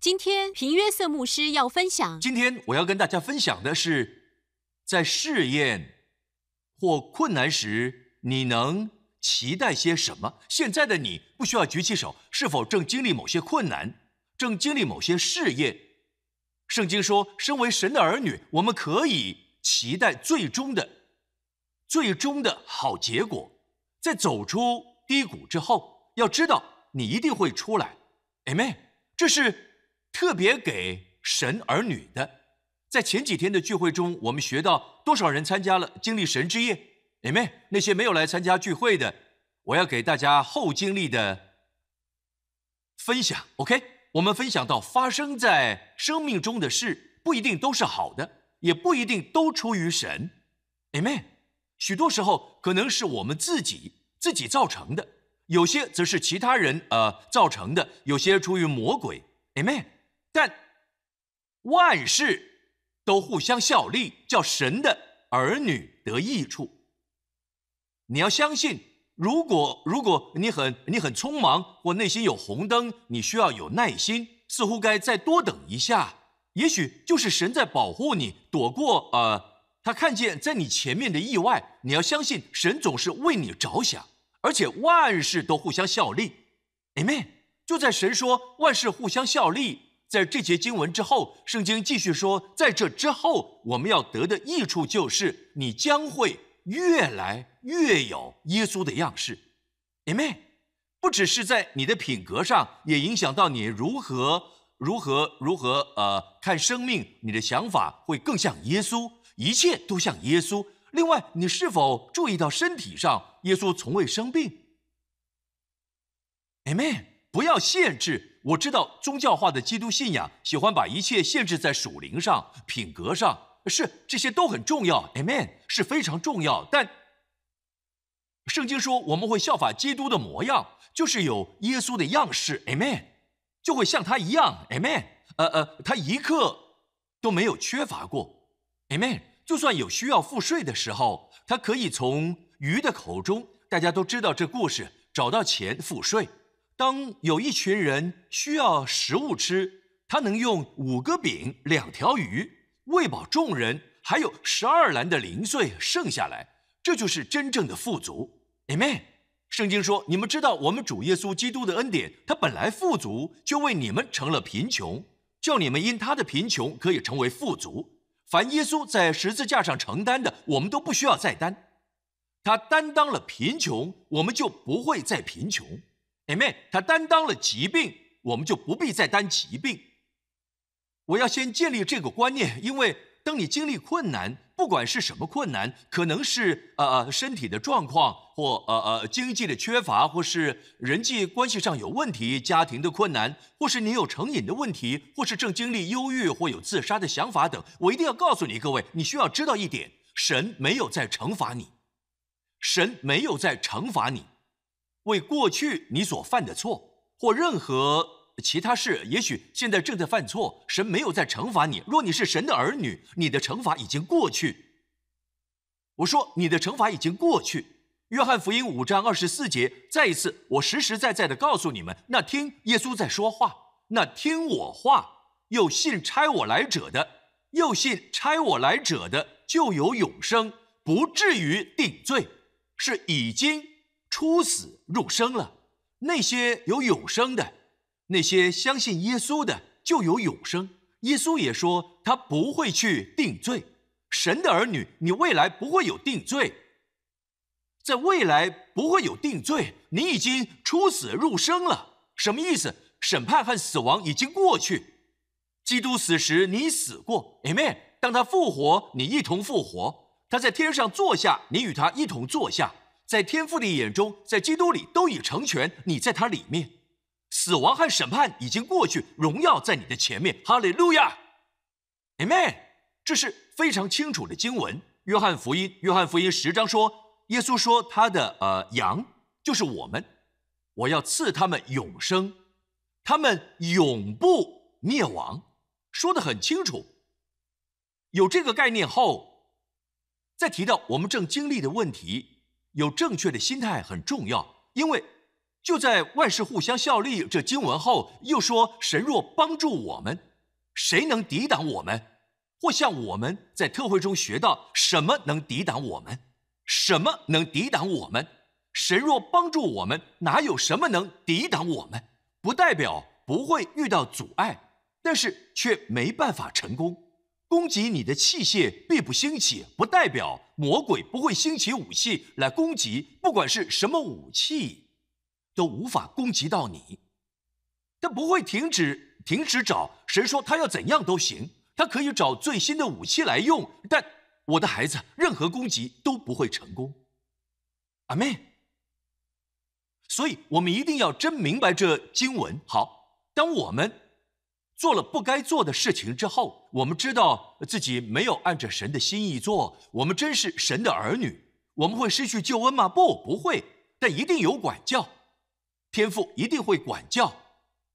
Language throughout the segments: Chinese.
今天平约瑟牧师要分享，今天我要跟大家分享的是，在试验或困难时，你能期待些什么？现在的你不需要举起手，是否正经历某些困难，正经历某些试验？圣经说，身为神的儿女，我们可以期待最终的、最终的好结果。在走出低谷之后，要知道你一定会出来。Amen。这是特别给神儿女的。在前几天的聚会中，我们学到多少人参加了经历神之夜？Amen。那些没有来参加聚会的，我要给大家后经历的分享。OK，我们分享到发生在生命中的事，不一定都是好的，也不一定都出于神。Amen。许多时候可能是我们自己自己造成的，有些则是其他人呃造成的，有些出于魔鬼，amen。但万事都互相效力，叫神的儿女得益处。你要相信，如果如果你很你很匆忙，或内心有红灯，你需要有耐心，似乎该再多等一下，也许就是神在保护你，躲过呃。他看见在你前面的意外，你要相信神总是为你着想，而且万事都互相效力，amen。就在神说万事互相效力，在这节经文之后，圣经继续说，在这之后我们要得的益处就是你将会越来越有耶稣的样式，amen。不只是在你的品格上，也影响到你如何如何如何呃看生命，你的想法会更像耶稣。一切都像耶稣。另外，你是否注意到身体上耶稣从未生病？Amen。不要限制。我知道宗教化的基督信仰喜欢把一切限制在属灵上、品格上，是这些都很重要。Amen，是非常重要。但圣经说我们会效法基督的模样，就是有耶稣的样式。Amen，就会像他一样。Amen。呃呃，他一刻都没有缺乏过。Amen。就算有需要付税的时候，他可以从鱼的口中，大家都知道这故事，找到钱付税。当有一群人需要食物吃，他能用五个饼、两条鱼喂饱众人，还有十二篮的零碎剩下来，这就是真正的富足。Amen。圣经说：“你们知道，我们主耶稣基督的恩典，他本来富足，就为你们成了贫穷，叫你们因他的贫穷可以成为富足。”凡耶稣在十字架上承担的，我们都不需要再担。他担当了贫穷，我们就不会再贫穷。Amen。他担当了疾病，我们就不必再担疾病。我要先建立这个观念，因为当你经历困难，不管是什么困难，可能是呃呃身体的状况，或呃呃经济的缺乏，或是人际关系上有问题，家庭的困难，或是你有成瘾的问题，或是正经历忧郁或有自杀的想法等。我一定要告诉你各位，你需要知道一点：神没有在惩罚你，神没有在惩罚你，为过去你所犯的错或任何。其他事，也许现在正在犯错，神没有在惩罚你。若你是神的儿女，你的惩罚已经过去。我说你的惩罚已经过去。约翰福音五章二十四节，再一次，我实实在在的告诉你们：那听耶稣在说话，那听我话又信差我来者的，又信差我来者的，就有永生，不至于定罪，是已经出死入生了。那些有永生的。那些相信耶稣的就有永生。耶稣也说他不会去定罪。神的儿女，你未来不会有定罪，在未来不会有定罪。你已经出死入生了，什么意思？审判和死亡已经过去。基督死时你死过，Amen。当他复活，你一同复活。他在天上坐下，你与他一同坐下。在天父的眼中，在基督里都已成全，你在他里面。死亡和审判已经过去，荣耀在你的前面。哈利路亚，Amen。这是非常清楚的经文。约翰福音，约翰福音十章说，耶稣说他的呃羊就是我们，我要赐他们永生，他们永不灭亡，说的很清楚。有这个概念后，再提到我们正经历的问题，有正确的心态很重要，因为。就在万事互相效力这经文后，又说：“神若帮助我们，谁能抵挡我们？”或像我们在特会中学到，什么能抵挡我们？什么能抵挡我们？神若帮助我们，哪有什么能抵挡我们？不代表不会遇到阻碍，但是却没办法成功。攻击你的器械必不兴起，不代表魔鬼不会兴起武器来攻击。不管是什么武器，都无法攻击到你。他不会停止，停止找神说他要怎样都行。他可以找最新的武器来用，但我的孩子，任何攻击都不会成功。阿妹。所以，我们一定要真明白这经文。好，当我们做了不该做的事情之后，我们知道自己没有按着神的心意做，我们真是神的儿女。我们会失去救恩吗？不，不会。但一定有管教，天父一定会管教。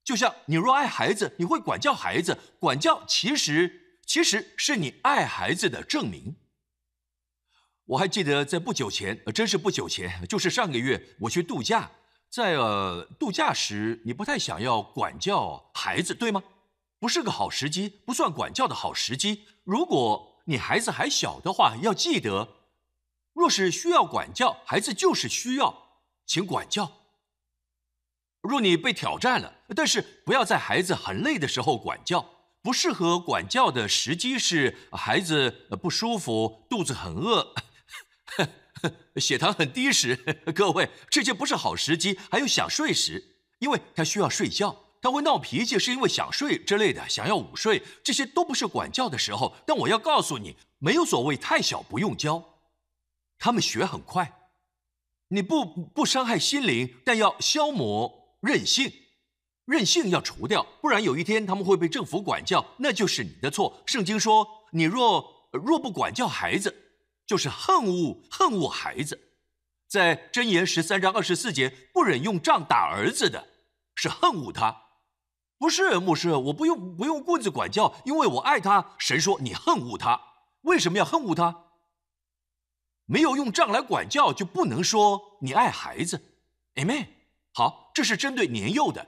就像你若爱孩子，你会管教孩子。管教其实其实是你爱孩子的证明。我还记得在不久前，真是不久前，就是上个月，我去度假，在呃度假时，你不太想要管教孩子，对吗？不是个好时机，不算管教的好时机。如果你孩子还小的话，要记得，若是需要管教，孩子就是需要，请管教。若你被挑战了，但是不要在孩子很累的时候管教。不适合管教的时机是孩子不舒服、肚子很饿、血糖很低时。各位，这些不是好时机。还有想睡时，因为他需要睡觉，他会闹脾气，是因为想睡之类的，想要午睡，这些都不是管教的时候。但我要告诉你，没有所谓太小不用教，他们学很快。你不不伤害心灵，但要消磨。任性，任性要除掉，不然有一天他们会被政府管教，那就是你的错。圣经说，你若若不管教孩子，就是恨恶恨恶孩子。在箴言十三章二十四节，不忍用杖打儿子的，是恨恶他。不是牧师，我不用不用棍子管教，因为我爱他。神说你恨恶他，为什么要恨恶他？没有用杖来管教，就不能说你爱孩子。Amen。好，这是针对年幼的。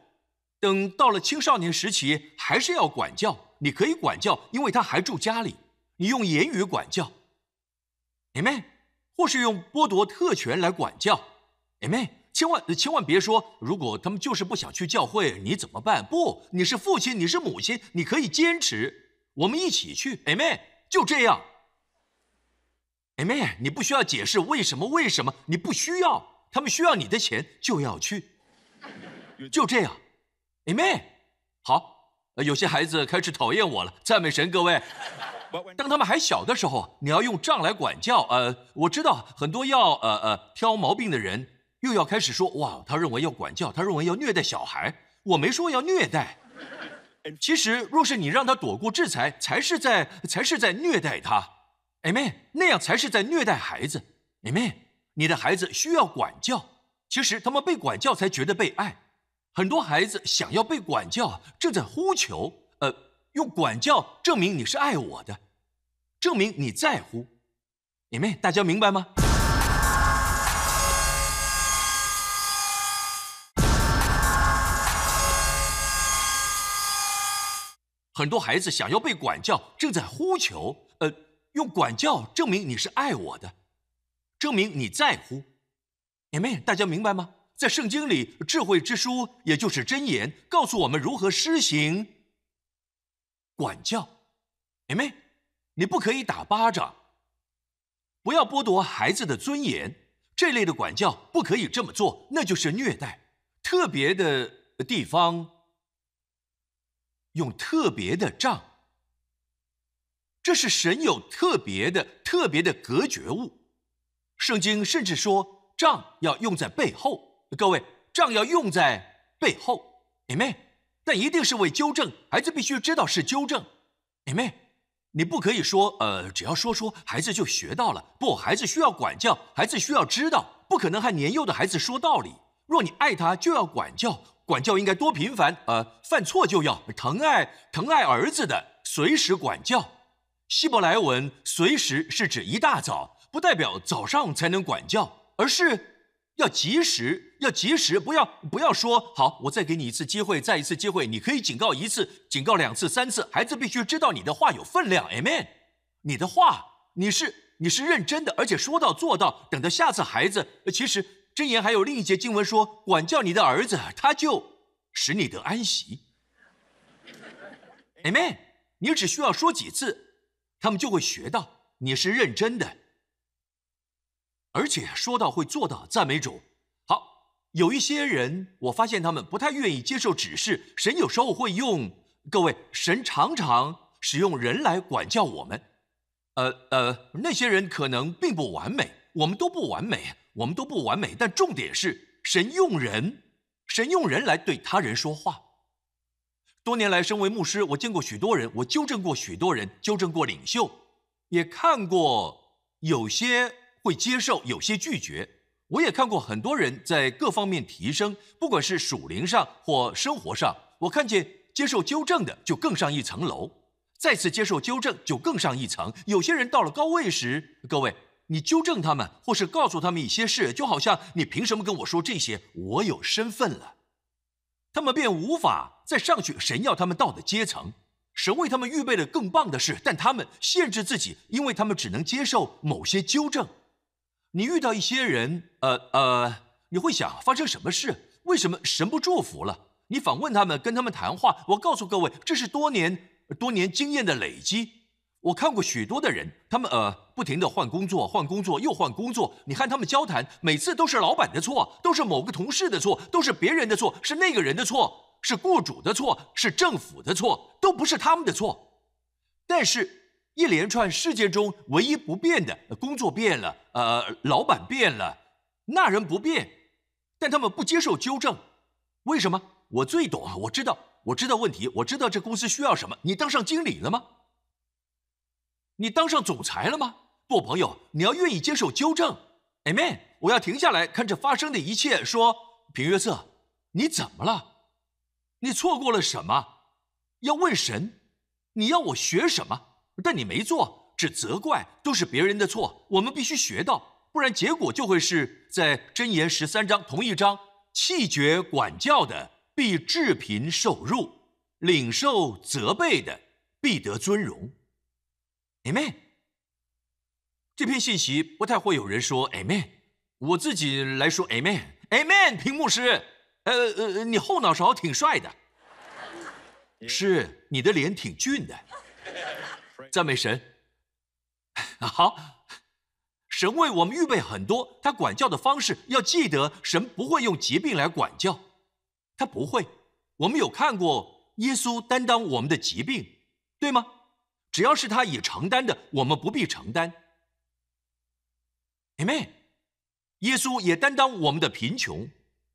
等到了青少年时期，还是要管教。你可以管教，因为他还住家里。你用言语管教，Amen，或是用剥夺特权来管教，Amen。千万千万别说，如果他们就是不想去教会，你怎么办？不，你是父亲，你是母亲，你可以坚持。我们一起去，Amen。就这样，Amen。你不需要解释为什么，为什么你不需要？他们需要你的钱，就要去。就这样，Amen。好，有些孩子开始讨厌我了。赞美神，各位。当他们还小的时候，你要用杖来管教。呃，我知道很多要呃呃挑毛病的人，又要开始说哇，他认为要管教，他认为要虐待小孩。我没说要虐待。其实，若是你让他躲过制裁，才是在才是在虐待他。哎妹。那样才是在虐待孩子。Amen。你的孩子需要管教。其实他们被管教才觉得被爱。很多孩子想要被管教，正在呼求，呃，用管教证明你是爱我的，证明你在乎。你们大家明白吗？很多孩子想要被管教，正在呼求，呃，用管教证明你是爱我的，证明你在乎。你们大家明白吗？在圣经里，智慧之书也就是箴言，告诉我们如何施行管教。姐妹，你不可以打巴掌，不要剥夺孩子的尊严。这类的管教不可以这么做，那就是虐待。特别的地方用特别的杖，这是神有特别的、特别的隔绝物。圣经甚至说，杖要用在背后。各位，杖要用在背后，Amen。但一定是为纠正，孩子必须知道是纠正，Amen。你不可以说，呃，只要说说，孩子就学到了。不，孩子需要管教，孩子需要知道，不可能和年幼的孩子说道理。若你爱他，就要管教，管教应该多频繁，呃，犯错就要疼爱，疼爱儿子的，随时管教。希伯来文“随时”是指一大早，不代表早上才能管教，而是。要及时，要及时，不要不要说好，我再给你一次机会，再一次机会，你可以警告一次，警告两次、三次，孩子必须知道你的话有分量，Amen。你的话，你是你是认真的，而且说到做到。等到下次孩子，其实箴言还有另一节经文说，管教你的儿子，他就使你得安息，Amen。你只需要说几次，他们就会学到你是认真的。而且说到会做到，赞美主。好，有一些人，我发现他们不太愿意接受指示。神有时候会用各位，神常常使用人来管教我们。呃呃，那些人可能并不完美，我们都不完美，我们都不完美。但重点是，神用人，神用人来对他人说话。多年来，身为牧师，我见过许多人，我纠正过许多人，纠正过领袖，也看过有些。会接受有些拒绝，我也看过很多人在各方面提升，不管是属灵上或生活上，我看见接受纠正的就更上一层楼，再次接受纠正就更上一层。有些人到了高位时，各位，你纠正他们或是告诉他们一些事，就好像你凭什么跟我说这些？我有身份了，他们便无法再上去神要他们到的阶层。神为他们预备了更棒的事，但他们限制自己，因为他们只能接受某些纠正。你遇到一些人，呃呃，你会想发生什么事？为什么神不祝福了？你访问他们，跟他们谈话。我告诉各位，这是多年多年经验的累积。我看过许多的人，他们呃不停的换工作，换工作又换工作。你看他们交谈，每次都是老板的错，都是某个同事的错，都是别人的错，是那个人的错，是雇主的错，是政府的错，都不是他们的错。但是。一连串事件中唯一不变的，工作变了，呃，老板变了，那人不变，但他们不接受纠正，为什么？我最懂啊，我知道，我知道问题，我知道这公司需要什么。你当上经理了吗？你当上总裁了吗？不，朋友，你要愿意接受纠正。Amen。我要停下来看这发生的一切，说平约瑟，你怎么了？你错过了什么？要问神，你要我学什么？但你没做，只责怪，都是别人的错。我们必须学到，不然结果就会是在箴言十三章同一章：弃绝管教的，必致贫受辱；领受责备的，必得尊荣。Amen。这篇信息不太会有人说 Amen，我自己来说 Amen。Amen，屏幕师，呃呃，你后脑勺挺帅的，是你的脸挺俊的。赞美神，好，神为我们预备很多。他管教的方式要记得，神不会用疾病来管教，他不会。我们有看过耶稣担当我们的疾病，对吗？只要是他已承担的，我们不必承担。Amen。耶稣也担当我们的贫穷，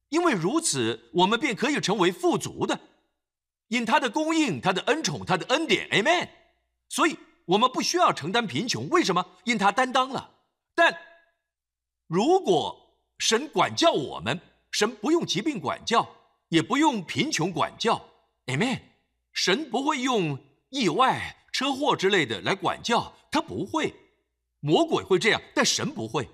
因为如此，我们便可以成为富足的，因他的供应、他的恩宠、他的恩典。Amen。所以，我们不需要承担贫穷，为什么？因他担当了。但如果神管教我们，神不用疾病管教，也不用贫穷管教，Amen。神不会用意外、车祸之类的来管教，他不会。魔鬼会这样，但神不会。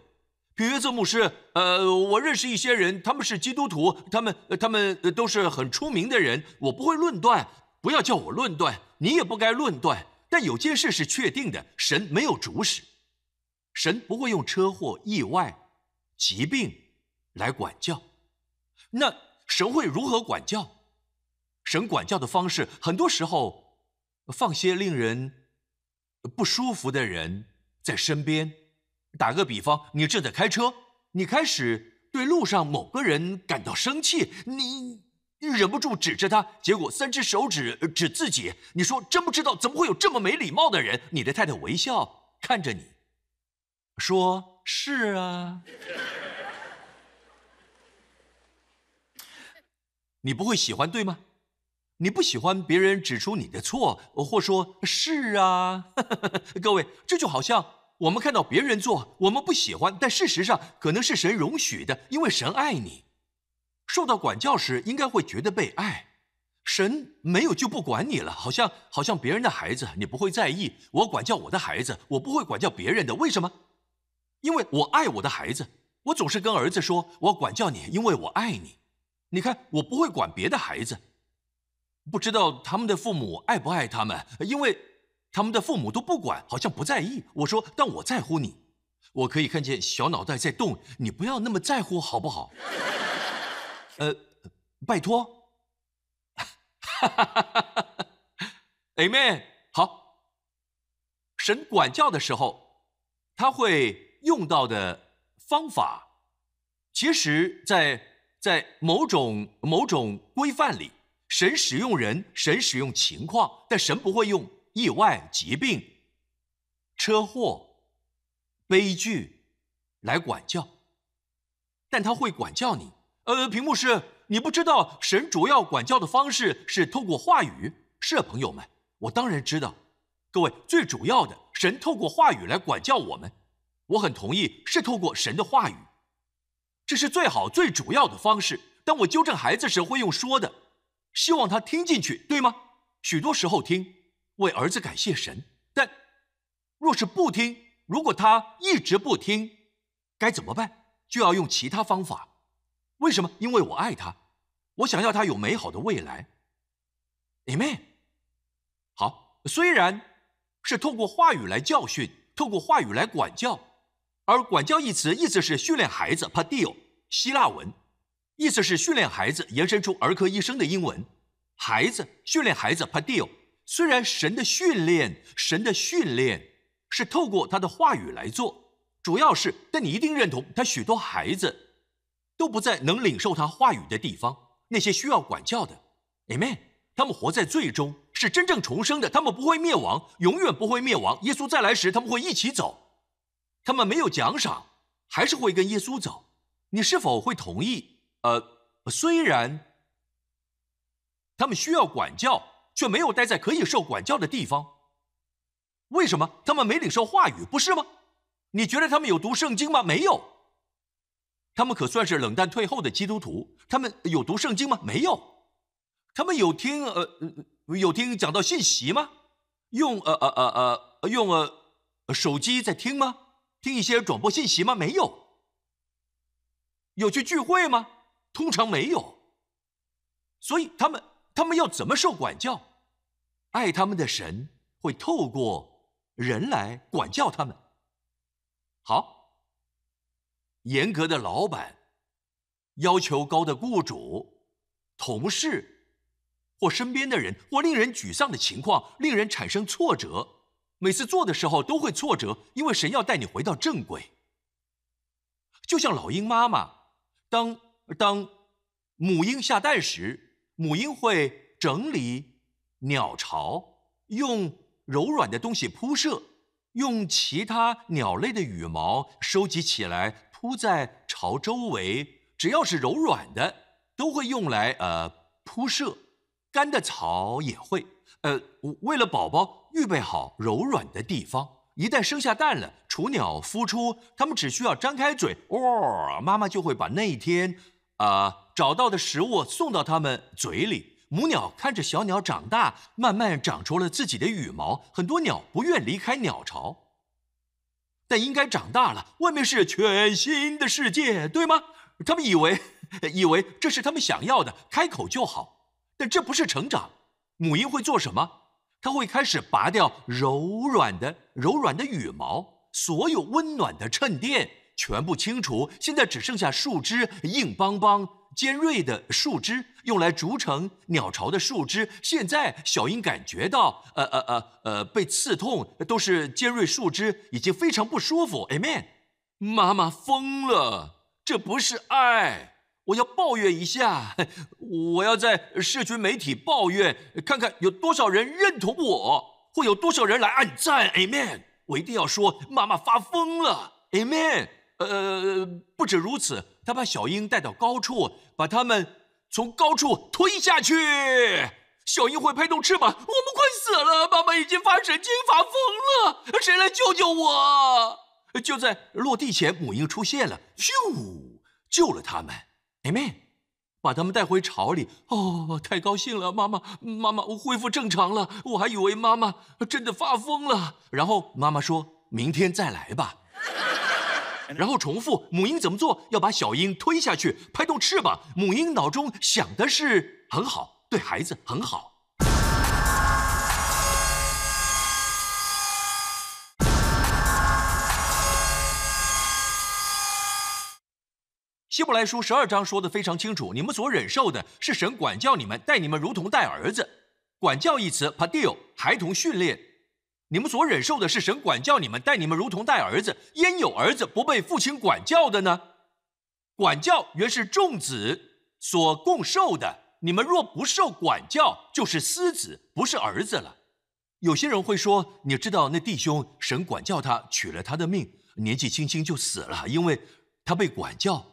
比约瑟牧师，呃，我认识一些人，他们是基督徒，他们他们都是很出名的人，我不会论断，不要叫我论断，你也不该论断。但有件事是确定的：神没有主使，神不会用车祸、意外、疾病来管教。那神会如何管教？神管教的方式，很多时候放些令人不舒服的人在身边。打个比方，你正在开车，你开始对路上某个人感到生气，你。忍不住指着他，结果三只手指指自己。你说真不知道怎么会有这么没礼貌的人。你的太太微笑看着你，说：“是啊。”你不会喜欢对吗？你不喜欢别人指出你的错，或说是啊？各位，这就好像我们看到别人做，我们不喜欢，但事实上可能是神容许的，因为神爱你。受到管教时，应该会觉得被爱。神没有就不管你了，好像好像别人的孩子，你不会在意。我管教我的孩子，我不会管教别人的。为什么？因为我爱我的孩子，我总是跟儿子说，我管教你，因为我爱你。你看，我不会管别的孩子，不知道他们的父母爱不爱他们，因为他们的父母都不管，好像不在意。我说，但我在乎你，我可以看见小脑袋在动，你不要那么在乎，好不好？呃，拜托。哈哈哈哈哈。Amen。好，神管教的时候，他会用到的方法，其实，在。在某种某种规范里，神使用人，神使用情况，但神不会用意外、疾病、车祸、悲剧来管教，但他会管教你。呃，屏幕是，你不知道神主要管教的方式是透过话语。是朋友们，我当然知道。各位，最主要的，神透过话语来管教我们，我很同意，是透过神的话语。这是最好、最主要的方式。当我纠正孩子时，会用说的，希望他听进去，对吗？许多时候听，为儿子感谢神。但若是不听，如果他一直不听，该怎么办？就要用其他方法。为什么？因为我爱他，我想要他有美好的未来。Amen。好，虽然是透过话语来教训，透过话语来管教。而管教一词意思是训练孩子 padio，希腊文，意思是训练孩子，延伸出儿科医生的英文，孩子训练孩子 padio。虽然神的训练，神的训练是透过他的话语来做，主要是，但你一定认同，他许多孩子都不在能领受他话语的地方，那些需要管教的，amen。他们活在最终，是真正重生的，他们不会灭亡，永远不会灭亡。耶稣再来时，他们会一起走。他们没有奖赏，还是会跟耶稣走。你是否会同意？呃，虽然他们需要管教，却没有待在可以受管教的地方。为什么？他们没领受话语，不是吗？你觉得他们有读圣经吗？没有。他们可算是冷淡退后的基督徒。他们有读圣经吗？没有。他们有听呃有听讲到信息吗？用呃呃呃呃用呃手机在听吗？听一些转播信息吗？没有。有去聚会吗？通常没有。所以他们他们要怎么受管教？爱他们的神会透过人来管教他们。好，严格的老板，要求高的雇主，同事，或身边的人，或令人沮丧的情况，令人产生挫折。每次做的时候都会挫折，因为神要带你回到正轨。就像老鹰妈妈，当当母鹰下蛋时，母鹰会整理鸟巢，用柔软的东西铺设，用其他鸟类的羽毛收集起来铺在巢周围。只要是柔软的，都会用来呃铺设，干的草也会。呃，为了宝宝预备好柔软的地方，一旦生下蛋了，雏鸟孵出，它们只需要张开嘴，哦，妈妈就会把那一天啊找到的食物送到它们嘴里。母鸟看着小鸟长大，慢慢长出了自己的羽毛。很多鸟不愿离开鸟巢，但应该长大了，外面是全新的世界，对吗？他们以为以为这是他们想要的，开口就好，但这不是成长。母鹰会做什么？它会开始拔掉柔软的、柔软的羽毛，所有温暖的衬垫全部清除。现在只剩下树枝，硬邦邦、尖锐的树枝，用来筑成鸟巢的树枝。现在小鹰感觉到，呃呃呃呃，被刺痛，都是尖锐树枝，已经非常不舒服。Amen。妈妈疯了，这不是爱。我要抱怨一下，我要在社群媒体抱怨，看看有多少人认同我，会有多少人来按赞。Amen！我一定要说，妈妈发疯了。Amen！呃，不止如此，他把小鹰带到高处，把他们从高处推下去。小鹰会拍动翅膀，我们快死了，妈妈已经发神经发疯了，谁来救救我？就在落地前，母鹰出现了，咻，救了他们。Amen，把他们带回巢里。哦，太高兴了，妈妈，妈妈，我恢复正常了。我还以为妈妈真的发疯了。然后妈妈说：“明天再来吧。”然后重复母鹰怎么做，要把小鹰推下去，拍动翅膀。母鹰脑中想的是很好，对孩子很好。希伯来书十二章说的非常清楚，你们所忍受的是神管教你们，待你们如同待儿子。管教一词 p a d i l 孩童训练。你们所忍受的是神管教你们，待你们如同待儿子。焉有儿子不被父亲管教的呢？管教原是众子所共受的。你们若不受管教，就是私子，不是儿子了。有些人会说，你知道那弟兄神管教他，取了他的命，年纪轻轻就死了，因为他被管教。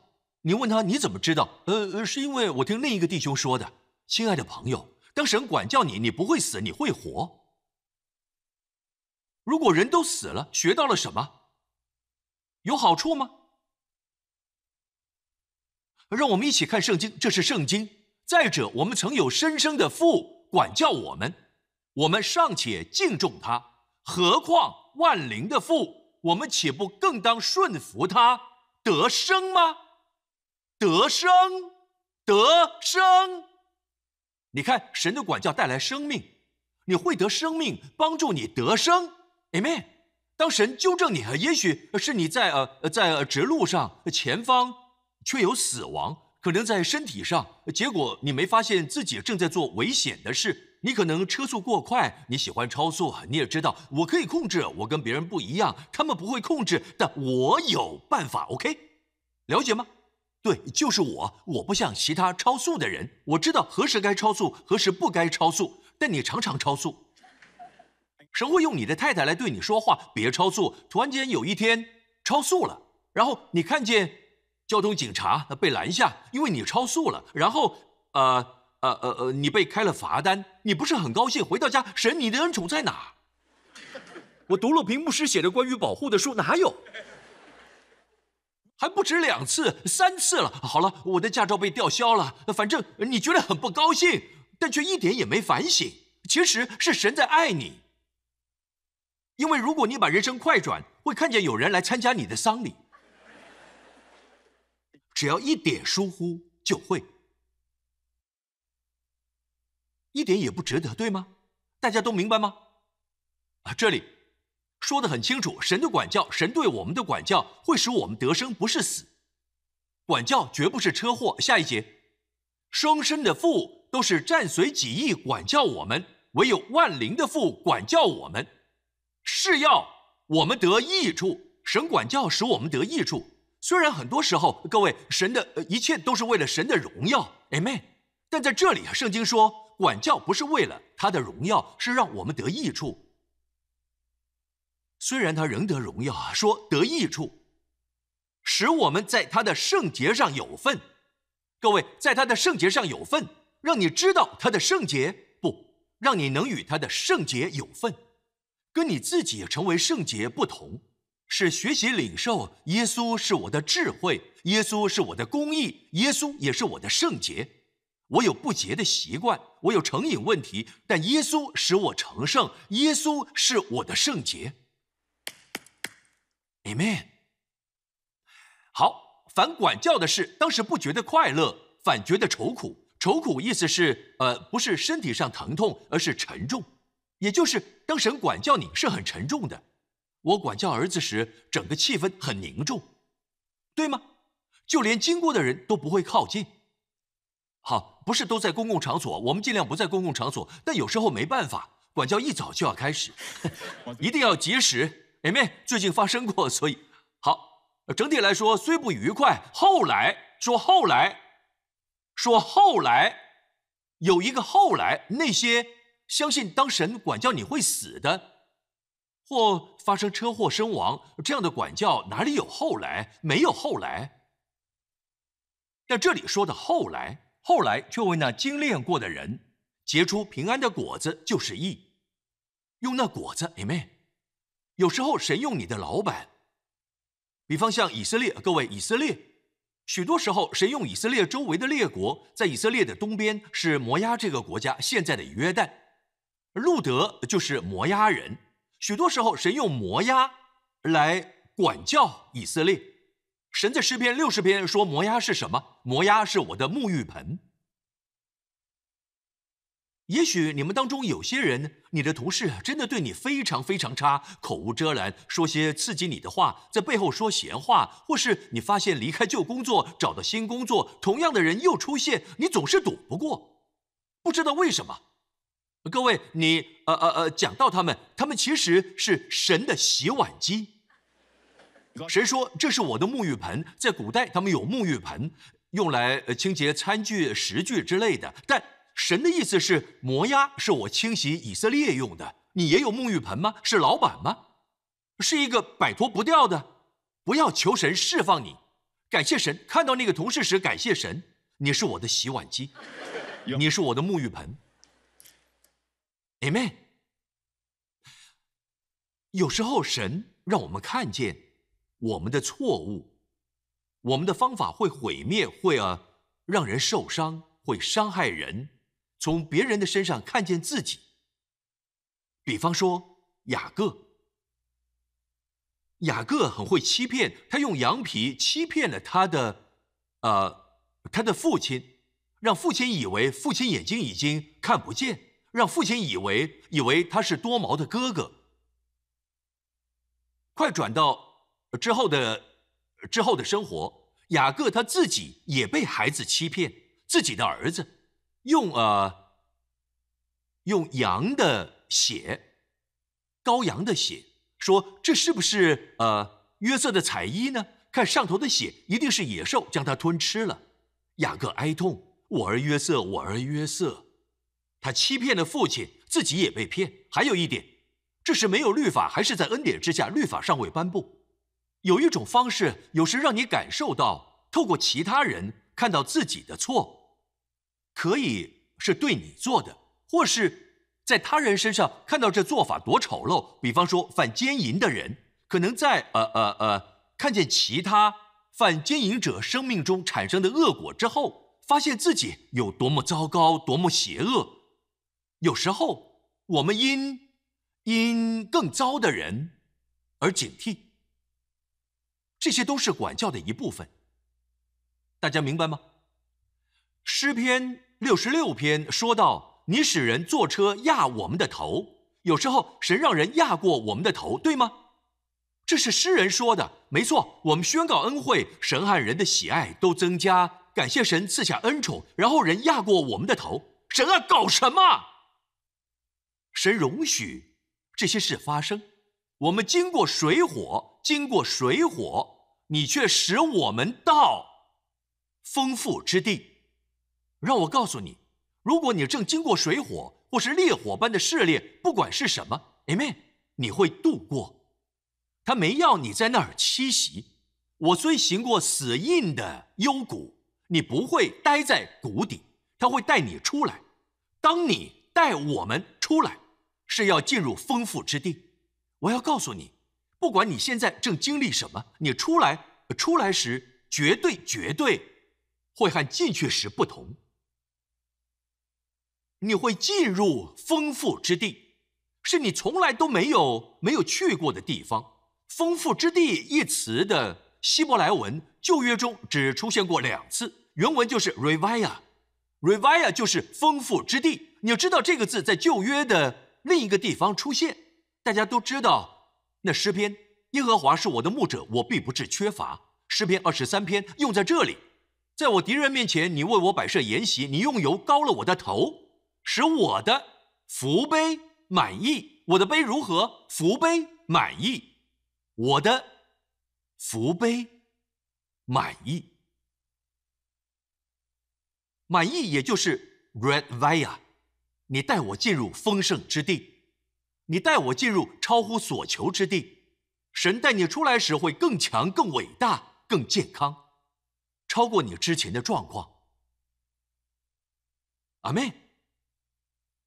你问他你怎么知道？呃，是因为我听另一个弟兄说的。亲爱的朋友，当神管教你，你不会死，你会活。如果人都死了，学到了什么？有好处吗？让我们一起看圣经，这是圣经。再者，我们曾有生生的父管教我们，我们尚且敬重他，何况万灵的父？我们岂不更当顺服他得生吗？得生，得生。你看，神的管教带来生命，你会得生命，帮助你得生。Amen。当神纠正你，也许是你在呃在直路上前方却有死亡，可能在身体上，结果你没发现自己正在做危险的事。你可能车速过快，你喜欢超速，你也知道我可以控制，我跟别人不一样，他们不会控制，但我有办法。OK，了解吗？对，就是我。我不像其他超速的人，我知道何时该超速，何时不该超速。但你常常超速，神会用你的太太来对你说话，别超速。突然间有一天超速了，然后你看见交通警察被拦下，因为你超速了。然后呃呃呃呃，你被开了罚单，你不是很高兴。回到家，神，你的恩宠在哪？我读了屏幕师写的关于保护的书，哪有？还不止两次，三次了。好了，我的驾照被吊销了。反正你觉得很不高兴，但却一点也没反省。其实是神在爱你，因为如果你把人生快转，会看见有人来参加你的丧礼。只要一点疏忽，就会一点也不值得，对吗？大家都明白吗？啊，这里。说得很清楚，神的管教，神对我们的管教会使我们得生，不是死。管教绝不是车祸。下一节，生生的父都是战随己意管教我们，唯有万灵的父管教我们，是要我们得益处。神管教使我们得益处。虽然很多时候，各位，神的一切都是为了神的荣耀，Amen。但在这里啊，圣经说，管教不是为了他的荣耀，是让我们得益处。虽然他仍得荣耀啊，说得益处，使我们在他的圣洁上有份。各位，在他的圣洁上有份，让你知道他的圣洁，不让你能与他的圣洁有份，跟你自己成为圣洁不同，是学习领受耶稣是我的智慧，耶稣是我的公义，耶稣也是我的圣洁。我有不洁的习惯，我有成瘾问题，但耶稣使我成圣，耶稣是我的圣洁。Amen。好，反管教的事，当时不觉得快乐，反觉得愁苦。愁苦意思是，呃，不是身体上疼痛，而是沉重。也就是当神管教你是很沉重的。我管教儿子时，整个气氛很凝重，对吗？就连经过的人都不会靠近。好，不是都在公共场所，我们尽量不在公共场所，但有时候没办法，管教一早就要开始，一定要及时。哎妹最近发生过，所以好。整体来说虽不愉快，后来说后来，说后来，有一个后来，那些相信当神管教你会死的，或发生车祸身亡这样的管教，哪里有后来？没有后来。但这里说的后来，后来却为那精炼过的人结出平安的果子，就是义。用那果子，amen。有时候神用你的老板，比方像以色列，各位以色列，许多时候神用以色列周围的列国，在以色列的东边是摩押这个国家，现在的约旦，路德就是摩押人。许多时候神用摩押来管教以色列，神在诗篇六十篇说摩押是什么？摩押是我的沐浴盆。也许你们当中有些人，你的同事真的对你非常非常差，口无遮拦，说些刺激你的话，在背后说闲话，或是你发现离开旧工作找到新工作，同样的人又出现，你总是躲不过，不知道为什么。各位，你呃呃呃，讲到他们，他们其实是神的洗碗机。神说这是我的沐浴盆，在古代他们有沐浴盆，用来清洁餐具、食具之类的，但。神的意思是，摩押是我清洗以色列用的。你也有沐浴盆吗？是老板吗？是一个摆脱不掉的。不要求神释放你，感谢神。看到那个同事时，感谢神，你是我的洗碗机，你是我的沐浴盆。Amen。有时候神让我们看见我们的错误，我们的方法会毁灭，会啊让人受伤，会伤害人。从别人的身上看见自己，比方说雅各，雅各很会欺骗，他用羊皮欺骗了他的，呃，他的父亲，让父亲以为父亲眼睛已经看不见，让父亲以为以为他是多毛的哥哥。快转到之后的之后的生活，雅各他自己也被孩子欺骗，自己的儿子。用呃，用羊的血，羔羊的血，说这是不是呃约瑟的彩衣呢？看上头的血，一定是野兽将它吞吃了。雅各哀痛，我儿约瑟，我儿约瑟，他欺骗了父亲，自己也被骗。还有一点，这是没有律法，还是在恩典之下，律法尚未颁布。有一种方式，有时让你感受到，透过其他人看到自己的错。可以是对你做的，或是在他人身上看到这做法多丑陋。比方说犯奸淫的人，可能在呃呃呃看见其他犯奸淫者生命中产生的恶果之后，发现自己有多么糟糕，多么邪恶。有时候我们因因更糟的人而警惕，这些都是管教的一部分。大家明白吗？诗篇。六十六篇说到，你使人坐车压我们的头，有时候神让人压过我们的头，对吗？这是诗人说的，没错。我们宣告恩惠，神和人的喜爱都增加，感谢神赐下恩宠，然后人压过我们的头，神啊，搞什么？神容许这些事发生，我们经过水火，经过水火，你却使我们到丰富之地。让我告诉你，如果你正经过水火或是烈火般的试炼，不管是什么，Amen，你会度过。他没要你在那儿栖息。我虽行过死荫的幽谷，你不会待在谷底，他会带你出来。当你带我们出来，是要进入丰富之地。我要告诉你，不管你现在正经历什么，你出来出来时，绝对绝对会和进去时不同。你会进入丰富之地，是你从来都没有没有去过的地方。丰富之地一词的希伯来文旧约中只出现过两次，原文就是 revia，revia 就是丰富之地。你要知道这个字在旧约的另一个地方出现，大家都知道那诗篇，耶和华是我的牧者，我必不致缺乏。诗篇二十三篇用在这里，在我敌人面前，你为我摆设筵席，你用油膏了我的头。使我的福杯满意，我的杯如何？福杯满意，我的福杯满意，满意也就是 red via。你带我进入丰盛之地，你带我进入超乎所求之地。神带你出来时会更强、更伟大、更健康，超过你之前的状况。阿妹。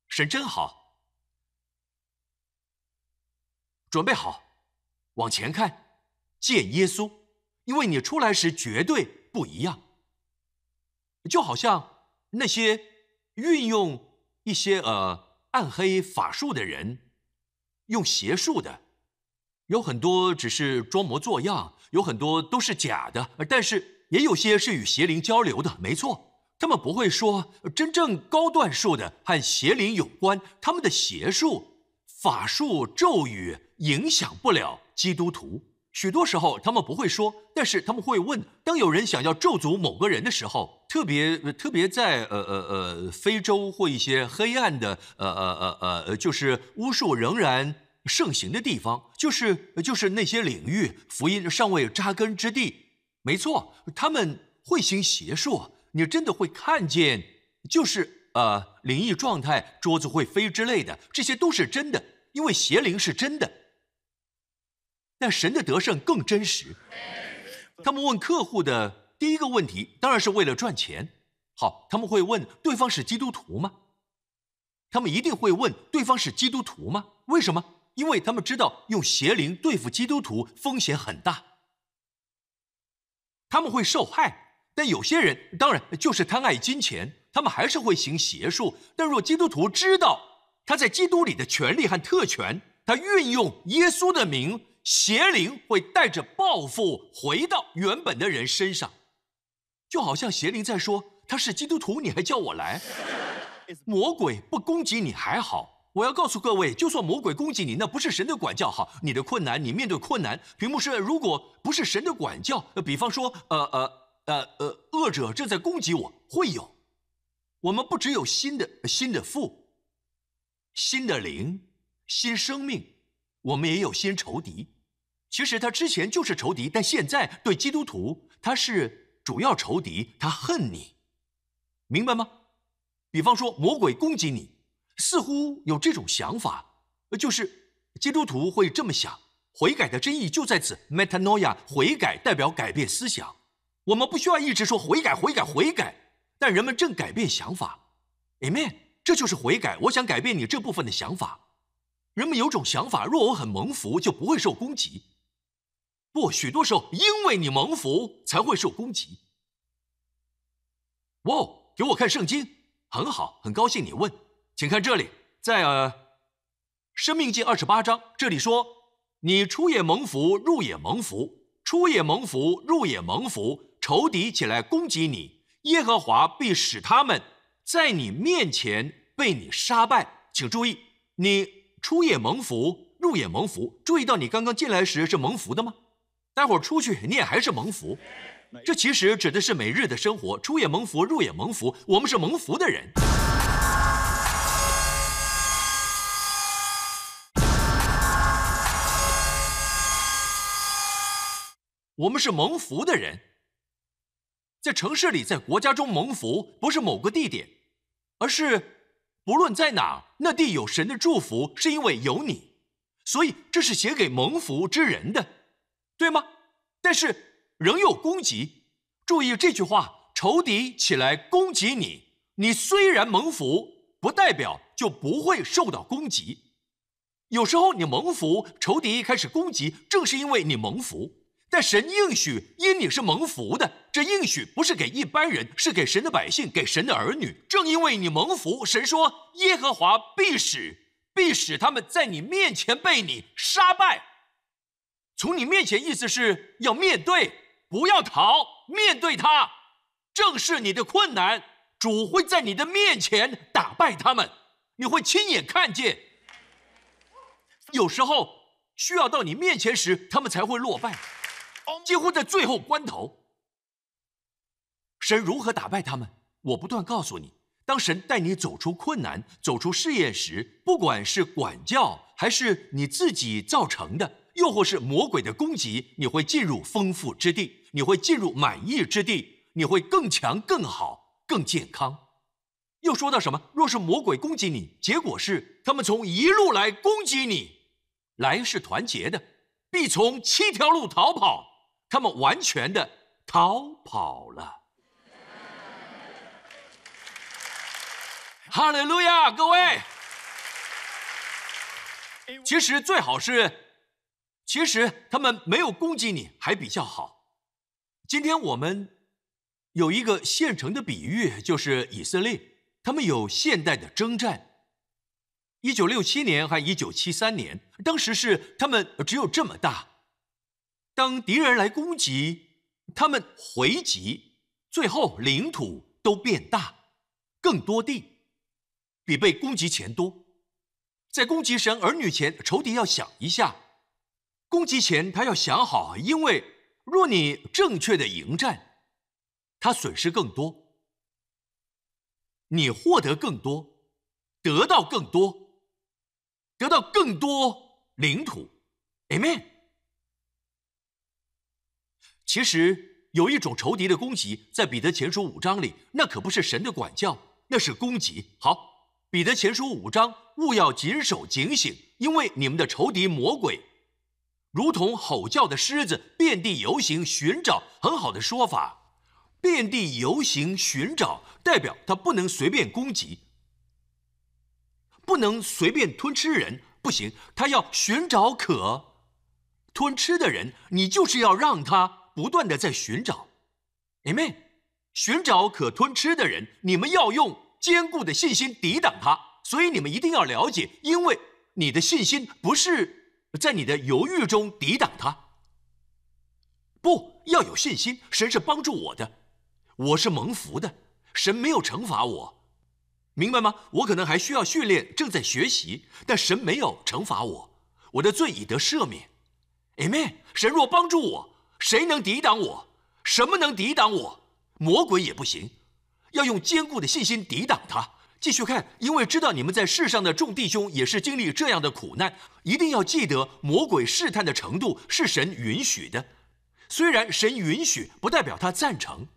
神真好，准备好，往前看，见耶稣，因为你出来时绝对不一样。就好像那些运用一些呃暗黑法术的人，用邪术的，有很多只是装模作样，有很多都是假的，但是也有些是与邪灵交流的。没错，他们不会说真正高段数的和邪灵有关，他们的邪术、法术、咒语影响不了基督徒。许多时候他们不会说，但是他们会问：当有人想要咒诅某个人的时候，特别特别在呃呃呃非洲或一些黑暗的呃呃呃呃，就是巫术仍然。盛行的地方，就是就是那些领域，福音尚未扎根之地。没错，他们会行邪术，你真的会看见，就是呃灵异状态，桌子会飞之类的，这些都是真的，因为邪灵是真的。但神的得胜更真实。他们问客户的第一个问题，当然是为了赚钱。好，他们会问对方是基督徒吗？他们一定会问对方是基督徒吗？为什么？因为他们知道用邪灵对付基督徒风险很大，他们会受害。但有些人当然就是贪爱金钱，他们还是会行邪术。但若基督徒知道他在基督里的权利和特权，他运用耶稣的名，邪灵会带着报复回到原本的人身上，就好像邪灵在说：“他是基督徒，你还叫我来？魔鬼不攻击你还好。”我要告诉各位，就算魔鬼攻击你，那不是神的管教。好，你的困难，你面对困难，屏幕是如果不是神的管教，比方说，呃呃呃呃，恶者正在攻击我，会有。我们不只有新的新的父，新的灵，新生命，我们也有新仇敌。其实他之前就是仇敌，但现在对基督徒他是主要仇敌，他恨你，明白吗？比方说，魔鬼攻击你。似乎有这种想法，就是基督徒会这么想：悔改的真意就在此，metanoia，悔改代表改变思想。我们不需要一直说悔改、悔改、悔改，但人们正改变想法。Amen，这就是悔改。我想改变你这部分的想法。人们有种想法：若我很蒙福，就不会受攻击。不，许多时候因为你蒙福才会受攻击。哇，给我看圣经，很好，很高兴你问。请看这里，在呃《生命记》二十八章，这里说：“你出也蒙福，入也蒙福；出也蒙福，入也蒙福。仇敌起来攻击你，耶和华必使他们在你面前被你杀败。”请注意，你出也蒙福，入也蒙福。注意到你刚刚进来时是蒙福的吗？待会儿出去你也还是蒙福。这其实指的是每日的生活，出也蒙福，入也蒙福。我们是蒙福的人。我们是蒙福的人，在城市里，在国家中蒙福，不是某个地点，而是不论在哪，那地有神的祝福，是因为有你，所以这是写给蒙福之人的，对吗？但是仍有攻击，注意这句话：仇敌起来攻击你，你虽然蒙福，不代表就不会受到攻击。有时候你蒙福，仇敌开始攻击，正是因为你蒙福。但神应许因你是蒙福的，这应许不是给一般人，是给神的百姓，给神的儿女。正因为你蒙福，神说耶和华必使必使他们在你面前被你杀败。从你面前，意思是要面对，不要逃，面对他，正视你的困难，主会在你的面前打败他们，你会亲眼看见。有时候需要到你面前时，他们才会落败。几乎在最后关头，神如何打败他们？我不断告诉你：当神带你走出困难、走出试验时，不管是管教，还是你自己造成的，又或是魔鬼的攻击，你会进入丰富之地，你会进入满意之地，你会更强、更好、更健康。又说到什么？若是魔鬼攻击你，结果是他们从一路来攻击你，来是团结的，必从七条路逃跑。他们完全的逃跑了。哈利路亚，各位。其实最好是，其实他们没有攻击你，还比较好。今天我们有一个现成的比喻，就是以色列，他们有现代的征战。一九六七年还一九七三年，当时是他们只有这么大。当敌人来攻击，他们回击，最后领土都变大，更多地，比被攻击前多。在攻击神儿女前，仇敌要想一下，攻击前他要想好，因为若你正确的迎战，他损失更多，你获得更多，得到更多，得到更多领土，Amen。其实有一种仇敌的攻击，在彼得前书五章里，那可不是神的管教，那是攻击。好。彼得前书五章，勿要谨守警醒，因为你们的仇敌魔鬼，如同吼叫的狮子，遍地游行寻找。很好的说法，遍地游行寻找，代表他不能随便攻击，不能随便吞吃人，不行，他要寻找可吞吃的人，你就是要让他不断的在寻找，Amen，寻找可吞吃的人，你们要用。坚固的信心抵挡他，所以你们一定要了解，因为你的信心不是在你的犹豫中抵挡他，不要有信心。神是帮助我的，我是蒙福的，神没有惩罚我，明白吗？我可能还需要训练，正在学习，但神没有惩罚我，我的罪已得赦免。Amen。神若帮助我，谁能抵挡我？什么能抵挡我？魔鬼也不行。要用坚固的信心抵挡他。继续看，因为知道你们在世上的众弟兄也是经历这样的苦难，一定要记得魔鬼试探的程度是神允许的。虽然神允许，不代表他赞成。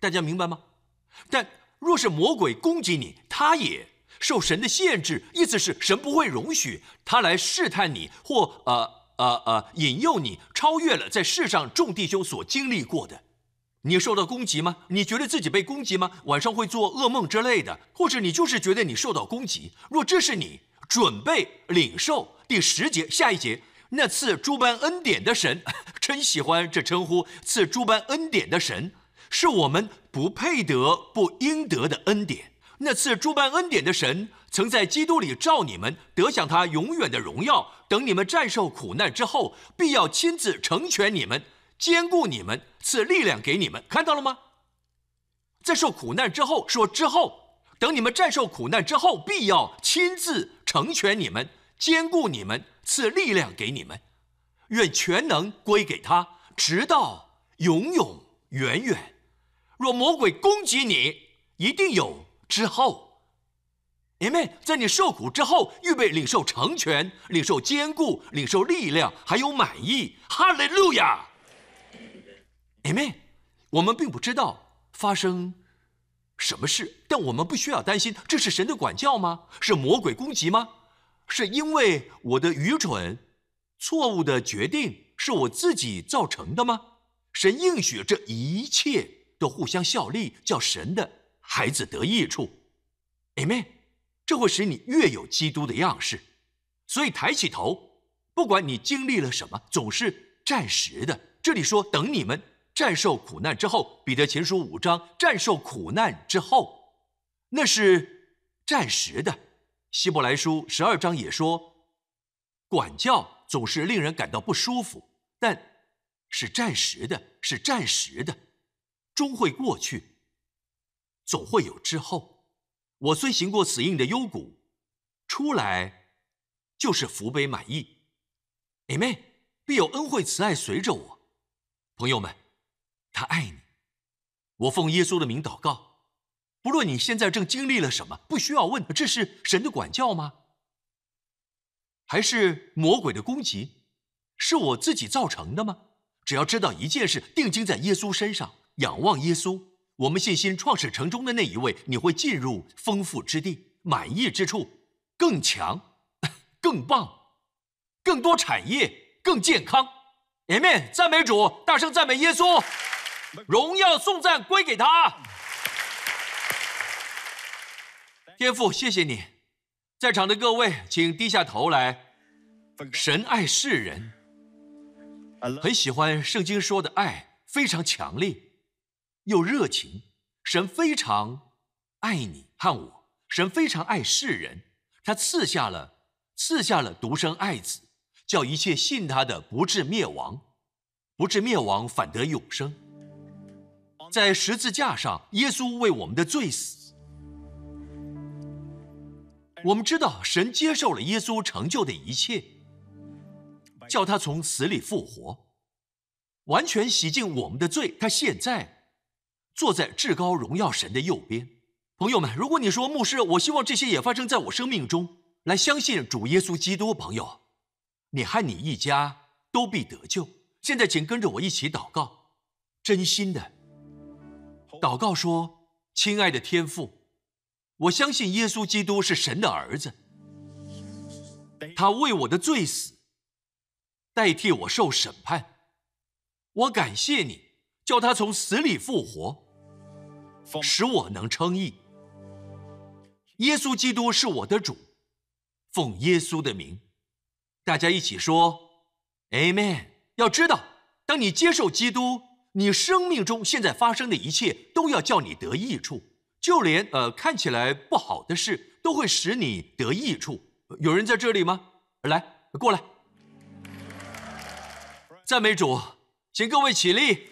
大家明白吗？但若是魔鬼攻击你，他也受神的限制，意思是神不会容许他来试探你，或呃呃呃引诱你超越了在世上众弟兄所经历过的。你受到攻击吗？你觉得自己被攻击吗？晚上会做噩梦之类的，或者你就是觉得你受到攻击。若这是你准备领受第十节下一节那赐诸般恩典的神，真喜欢这称呼。赐诸般恩典的神，是我们不配得、不应得的恩典。那赐诸般恩典的神，曾在基督里召你们得享他永远的荣耀。等你们战胜苦难之后，必要亲自成全你们。兼顾你们，赐力量给你们，看到了吗？在受苦难之后，说之后，等你们战胜苦难之后，必要亲自成全你们，兼顾你们，赐力量给你们。愿全能归给他，直到永永远远。若魔鬼攻击你，一定有之后。Amen。在你受苦之后，预备领受成全，领受坚固，领受力量，还有满意。哈利路亚。Amen。我们并不知道发生什么事，但我们不需要担心。这是神的管教吗？是魔鬼攻击吗？是因为我的愚蠢、错误的决定是我自己造成的吗？神应许这一切都互相效力，叫神的孩子得益处。Amen。这会使你越有基督的样式。所以抬起头，不管你经历了什么，总是暂时的。这里说等你们。战胜苦难之后，彼得前书五章，战胜苦难之后，那是暂时的。希伯来书十二章也说，管教总是令人感到不舒服，但是暂时的，是暂时的，终会过去，总会有之后。我虽行过死荫的幽谷，出来就是福杯满溢。Amen，必有恩惠慈爱随着我，朋友们。他爱你，我奉耶稣的名祷告。不论你现在正经历了什么，不需要问这是神的管教吗？还是魔鬼的攻击？是我自己造成的吗？只要知道一件事，定睛在耶稣身上，仰望耶稣，我们信心创始成终的那一位，你会进入丰富之地，满意之处，更强，更棒，更多产业，更健康。Amen，赞美主，大声赞美耶稣。荣耀颂赞归给他，天父，谢谢你，在场的各位，请低下头来。神爱世人，很喜欢圣经说的爱，非常强烈又热情。神非常爱你和我，神非常爱世人，他赐下了赐下了独生爱子，叫一切信他的不至灭亡，不至灭亡，反得永生。在十字架上，耶稣为我们的罪死。我们知道，神接受了耶稣成就的一切，叫他从死里复活，完全洗净我们的罪。他现在坐在至高荣耀神的右边。朋友们，如果你说牧师，我希望这些也发生在我生命中，来相信主耶稣基督，朋友，你和你一家都必得救。现在，请跟着我一起祷告，真心的。祷告说：“亲爱的天父，我相信耶稣基督是神的儿子，他为我的罪死，代替我受审判。我感谢你，叫他从死里复活，使我能称义。耶稣基督是我的主，奉耶稣的名，大家一起说：Amen。要知道，当你接受基督。”你生命中现在发生的一切都要叫你得益处，就连呃看起来不好的事都会使你得益处。有人在这里吗？来，过来，赞美主，请各位起立。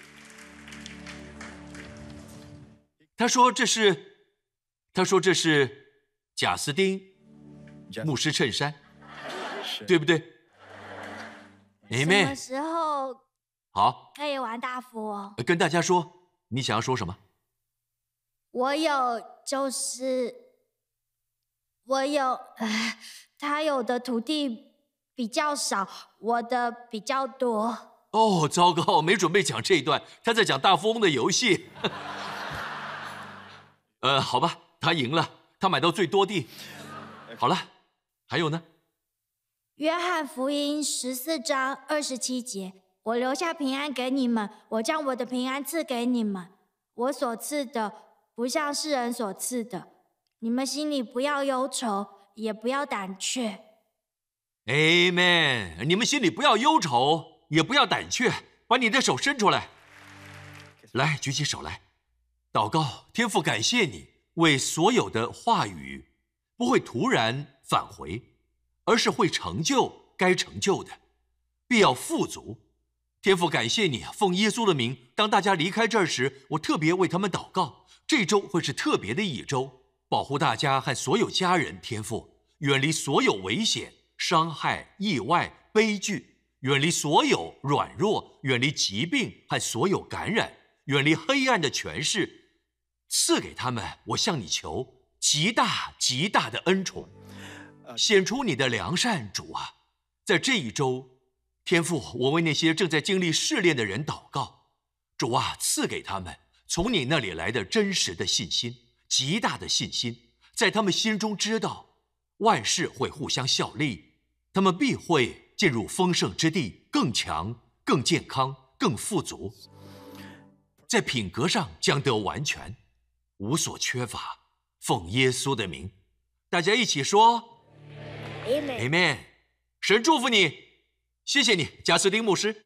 他说这是，他说这是贾斯丁牧师衬衫，对不对？Amen。什么时候？好，可以玩大富翁。跟大家说，你想要说什么？我有，就是我有，他有的土地比较少，我的比较多。哦，糟糕，没准备讲这一段，他在讲大富翁的游戏。呃，好吧，他赢了，他买到最多地。好了，还有呢？约翰福音十四章二十七节。我留下平安给你们，我将我的平安赐给你们。我所赐的不像世人所赐的。你们心里不要忧愁，也不要胆怯。Amen。你们心里不要忧愁，也不要胆怯。把你的手伸出来，来，举起手来，祷告。天父，感谢你为所有的话语不会突然返回，而是会成就该成就的，必要富足。天父，感谢你，奉耶稣的名。当大家离开这儿时，我特别为他们祷告。这周会是特别的一周，保护大家和所有家人。天父，远离所有危险、伤害、意外、悲剧，远离所有软弱，远离疾病和所有感染，远离黑暗的权势，赐给他们。我向你求极大极大的恩宠，显出你的良善，主啊，在这一周。天父，我为那些正在经历试炼的人祷告，主啊，赐给他们从你那里来的真实的信心，极大的信心，在他们心中知道万事会互相效力，他们必会进入丰盛之地，更强、更健康、更富足，在品格上将得完全，无所缺乏。奉耶稣的名，大家一起说：Amen。神祝福你。谢谢你，贾斯丁牧师。